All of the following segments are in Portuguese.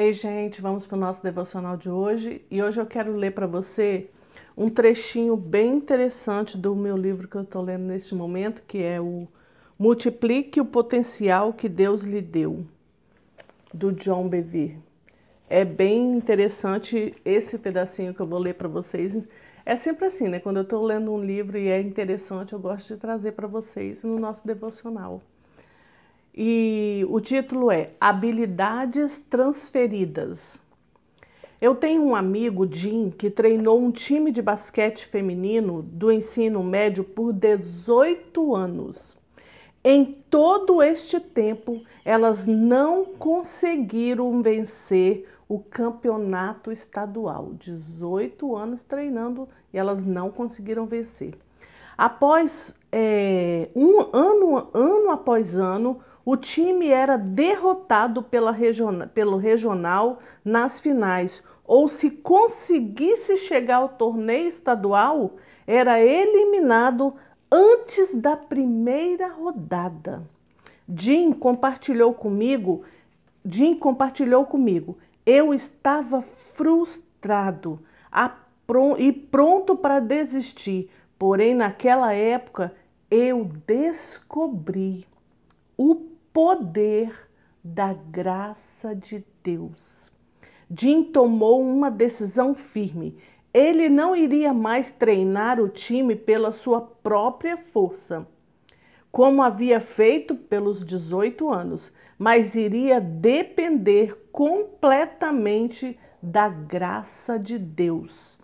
Ei, gente, vamos para o nosso devocional de hoje e hoje eu quero ler para você um trechinho bem interessante do meu livro que eu estou lendo neste momento, que é o Multiplique o Potencial que Deus lhe deu, do John Bevere. É bem interessante esse pedacinho que eu vou ler para vocês. É sempre assim, né? Quando eu estou lendo um livro e é interessante, eu gosto de trazer para vocês no nosso devocional e o título é Habilidades Transferidas. Eu tenho um amigo, Jim, que treinou um time de basquete feminino do ensino médio por 18 anos. Em todo este tempo, elas não conseguiram vencer o campeonato estadual. 18 anos treinando e elas não conseguiram vencer. Após é, um ano, ano após ano, o time era derrotado region, pelo regional nas finais, ou se conseguisse chegar ao torneio estadual, era eliminado antes da primeira rodada. Jim compartilhou comigo, Jim compartilhou comigo. Eu estava frustrado e pronto para desistir, porém naquela época eu descobri o poder da graça de Deus. Jim tomou uma decisão firme. Ele não iria mais treinar o time pela sua própria força, como havia feito pelos 18 anos, mas iria depender completamente da graça de Deus.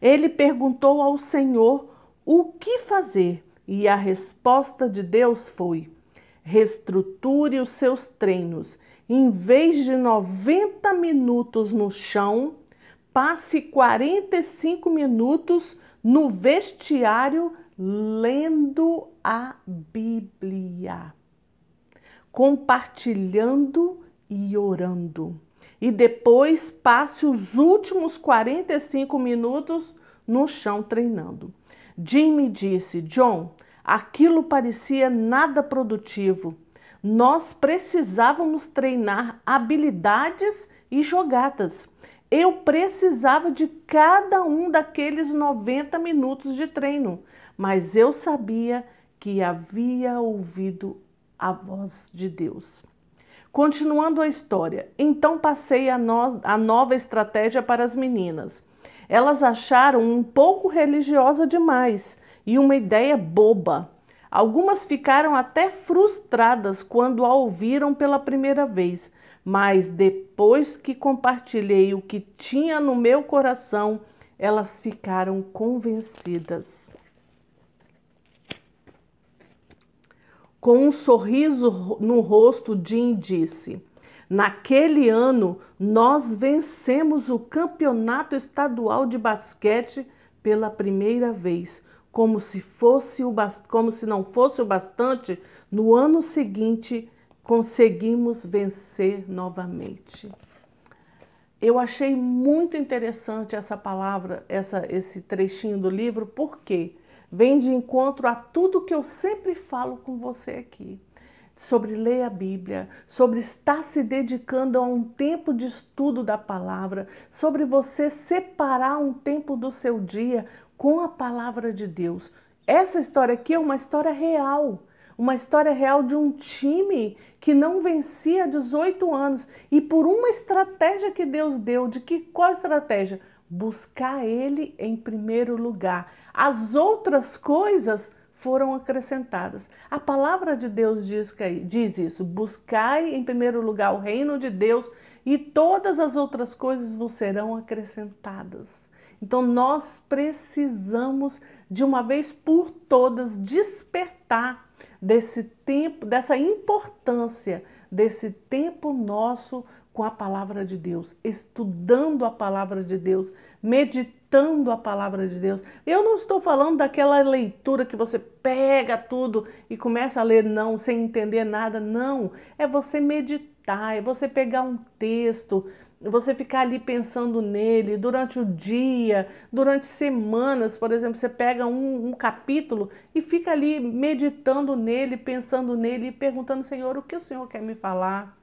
Ele perguntou ao Senhor o que fazer e a resposta de Deus foi: reestruture os seus treinos. Em vez de 90 minutos no chão, passe 45 minutos no vestiário lendo a Bíblia, compartilhando e orando. E depois passe os últimos 45 minutos no chão treinando. Jim me disse: John, Aquilo parecia nada produtivo. Nós precisávamos treinar habilidades e jogadas. Eu precisava de cada um daqueles 90 minutos de treino, mas eu sabia que havia ouvido a voz de Deus. Continuando a história, então passei a, no a nova estratégia para as meninas. Elas acharam um pouco religiosa demais e uma ideia boba. Algumas ficaram até frustradas quando a ouviram pela primeira vez, mas depois que compartilhei o que tinha no meu coração, elas ficaram convencidas. Com um sorriso no rosto, Jim disse: Naquele ano, nós vencemos o campeonato estadual de basquete pela primeira vez como se fosse o como se não fosse o bastante, no ano seguinte conseguimos vencer novamente. Eu achei muito interessante essa palavra, essa, esse trechinho do livro, porque vem de encontro a tudo que eu sempre falo com você aqui sobre ler a Bíblia, sobre estar se dedicando a um tempo de estudo da palavra, sobre você separar um tempo do seu dia com a palavra de Deus. Essa história aqui é uma história real, uma história real de um time que não vencia 18 anos e por uma estratégia que Deus deu, de que qual estratégia? Buscar ele em primeiro lugar. As outras coisas foram acrescentadas. A palavra de Deus diz, que, diz isso: buscai em primeiro lugar o reino de Deus e todas as outras coisas vos serão acrescentadas. Então nós precisamos de uma vez por todas despertar desse tempo, dessa importância desse tempo nosso com a palavra de Deus, estudando a palavra de Deus, meditando a palavra de Deus. Eu não estou falando daquela leitura que você pega tudo e começa a ler não sem entender nada, não. É você meditar, é você pegar um texto, você ficar ali pensando nele durante o dia, durante semanas, por exemplo, você pega um, um, capítulo e fica ali meditando nele, pensando nele e perguntando, Senhor, o que o Senhor quer me falar?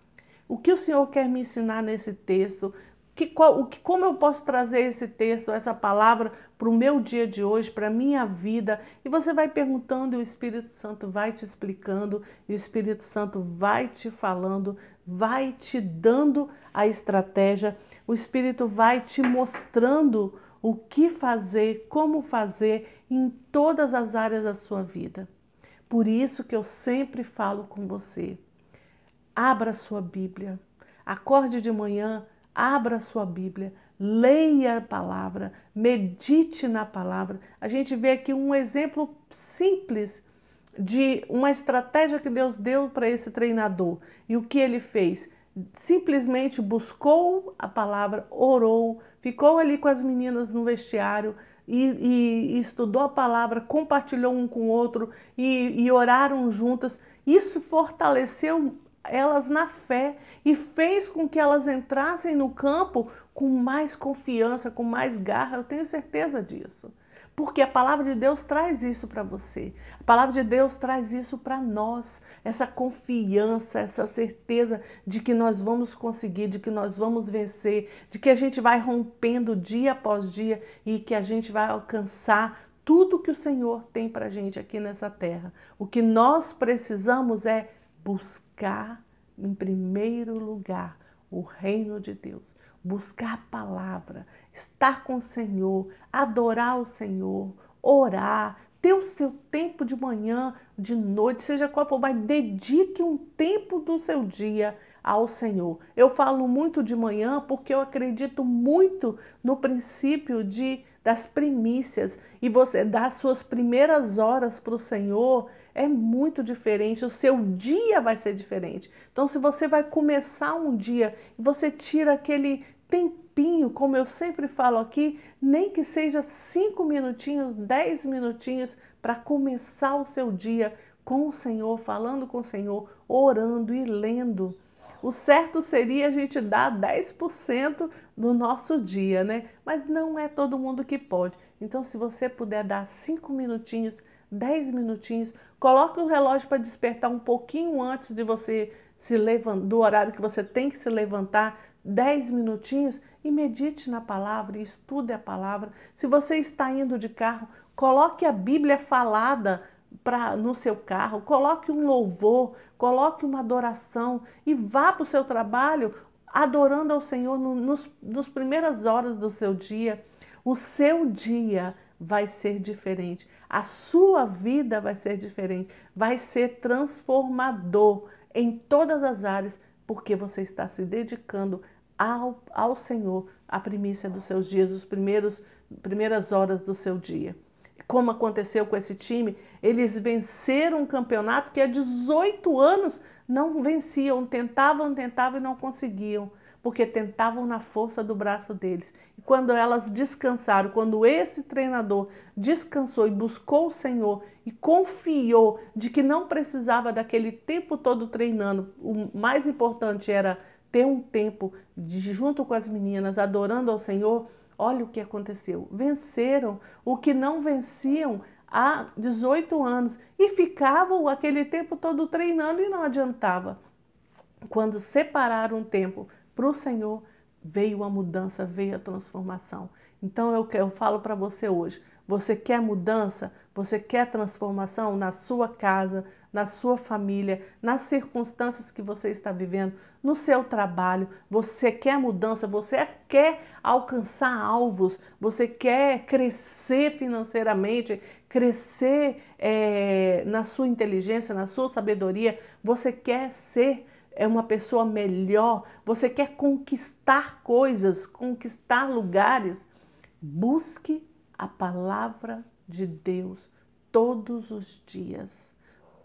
O que o Senhor quer me ensinar nesse texto? Que, qual, o que, como eu posso trazer esse texto, essa palavra para o meu dia de hoje, para a minha vida? E você vai perguntando e o Espírito Santo vai te explicando, e o Espírito Santo vai te falando, vai te dando a estratégia, o Espírito vai te mostrando o que fazer, como fazer em todas as áreas da sua vida. Por isso que eu sempre falo com você. Abra sua Bíblia. Acorde de manhã, abra sua Bíblia, leia a palavra, medite na palavra. A gente vê aqui um exemplo simples de uma estratégia que Deus deu para esse treinador. E o que ele fez? Simplesmente buscou a palavra, orou, ficou ali com as meninas no vestiário, e, e, estudou a palavra, compartilhou um com o outro e, e oraram juntas. Isso fortaleceu elas na fé e fez com que elas entrassem no campo com mais confiança, com mais garra. Eu tenho certeza disso. Porque a palavra de Deus traz isso para você. A palavra de Deus traz isso para nós. Essa confiança, essa certeza de que nós vamos conseguir, de que nós vamos vencer, de que a gente vai rompendo dia após dia e que a gente vai alcançar tudo que o Senhor tem para gente aqui nessa terra. O que nós precisamos é buscar em primeiro lugar o reino de Deus buscar a palavra, estar com o Senhor, adorar o Senhor, orar, ter o seu tempo de manhã, de noite, seja qual for, mas dedique um tempo do seu dia ao Senhor. Eu falo muito de manhã porque eu acredito muito no princípio de das primícias e você dar suas primeiras horas para o Senhor é muito diferente. O seu dia vai ser diferente. Então, se você vai começar um dia e você tira aquele tempinho, como eu sempre falo aqui, nem que seja cinco minutinhos, dez minutinhos para começar o seu dia com o Senhor, falando com o Senhor, orando e lendo. O certo seria a gente dar 10% do nosso dia, né? Mas não é todo mundo que pode. Então, se você puder dar 5 minutinhos, 10 minutinhos, coloque o relógio para despertar um pouquinho antes de você se levantar, do horário que você tem que se levantar, 10 minutinhos e medite na palavra estude a palavra. Se você está indo de carro, coloque a Bíblia falada pra, no seu carro, coloque um louvor, coloque uma adoração e vá para o seu trabalho adorando ao Senhor no, nos, nos primeiras horas do seu dia. O seu dia vai ser diferente, a sua vida vai ser diferente, vai ser transformador em todas as áreas, porque você está se dedicando ao, ao Senhor, a primícia dos seus dias, os primeiros primeiras horas do seu dia como aconteceu com esse time, eles venceram um campeonato que há 18 anos não venciam, tentavam, tentavam e não conseguiam, porque tentavam na força do braço deles. E quando elas descansaram, quando esse treinador descansou e buscou o Senhor e confiou de que não precisava daquele tempo todo treinando, o mais importante era ter um tempo de, junto com as meninas adorando ao Senhor, Olha o que aconteceu. Venceram o que não venciam há 18 anos e ficavam aquele tempo todo treinando e não adiantava. Quando separaram um tempo para o Senhor, veio a mudança, veio a transformação. Então eu, eu falo para você hoje: você quer mudança? Você quer transformação na sua casa, na sua família, nas circunstâncias que você está vivendo, no seu trabalho, você quer mudança, você quer alcançar alvos, você quer crescer financeiramente, crescer é, na sua inteligência, na sua sabedoria, você quer ser é uma pessoa melhor, você quer conquistar coisas, conquistar lugares, busque a palavra de Deus todos os dias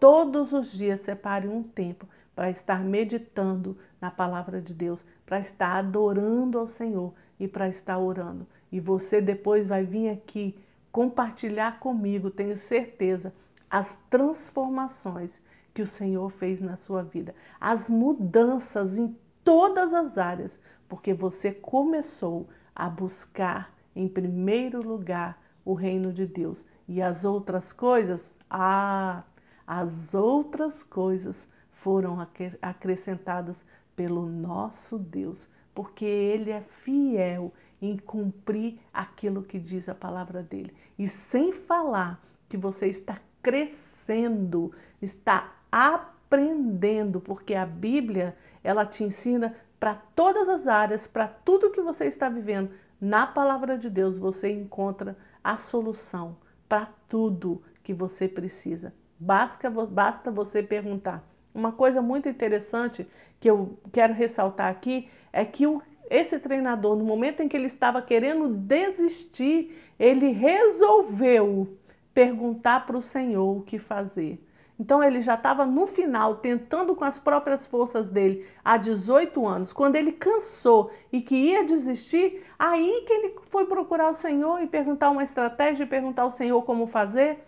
Todos os dias separe um tempo para estar meditando na palavra de Deus, para estar adorando ao Senhor e para estar orando. E você depois vai vir aqui compartilhar comigo, tenho certeza, as transformações que o Senhor fez na sua vida, as mudanças em todas as áreas, porque você começou a buscar em primeiro lugar o reino de Deus e as outras coisas, ah, as outras coisas foram acrescentadas pelo nosso Deus, porque Ele é fiel em cumprir aquilo que diz a palavra dele. E sem falar que você está crescendo, está aprendendo, porque a Bíblia, ela te ensina para todas as áreas, para tudo que você está vivendo. Na palavra de Deus você encontra a solução para tudo que você precisa. Basta, basta você perguntar. Uma coisa muito interessante que eu quero ressaltar aqui é que o, esse treinador, no momento em que ele estava querendo desistir, ele resolveu perguntar para o Senhor o que fazer. Então ele já estava no final, tentando com as próprias forças dele, há 18 anos. Quando ele cansou e que ia desistir, aí que ele foi procurar o Senhor e perguntar uma estratégia, perguntar ao Senhor como fazer.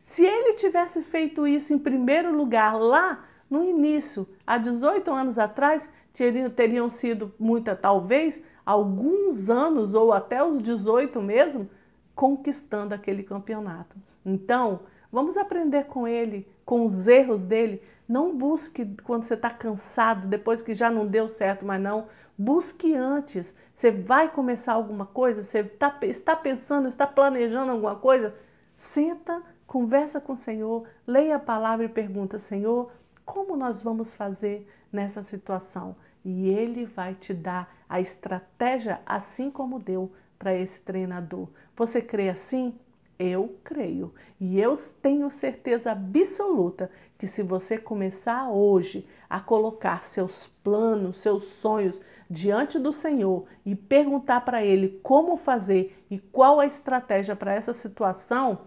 Se ele tivesse feito isso em primeiro lugar lá no início, há 18 anos atrás, teriam, teriam sido muita, talvez, alguns anos ou até os 18 mesmo, conquistando aquele campeonato. Então, vamos aprender com ele, com os erros dele. Não busque quando você está cansado, depois que já não deu certo, mas não. Busque antes. Você vai começar alguma coisa, você tá, está pensando, está planejando alguma coisa, senta, conversa com o Senhor, leia a palavra e pergunta, Senhor, como nós vamos fazer nessa situação? E Ele vai te dar a estratégia, assim como deu para esse treinador. Você crê assim? Eu creio. E eu tenho certeza absoluta que se você começar hoje a colocar seus planos, seus sonhos diante do Senhor e perguntar para Ele como fazer e qual a estratégia para essa situação,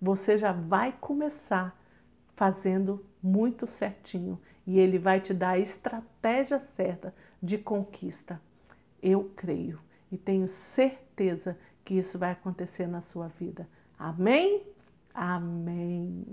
você já vai começar fazendo muito certinho e ele vai te dar a estratégia certa de conquista. Eu creio e tenho certeza que isso vai acontecer na sua vida. Amém? Amém.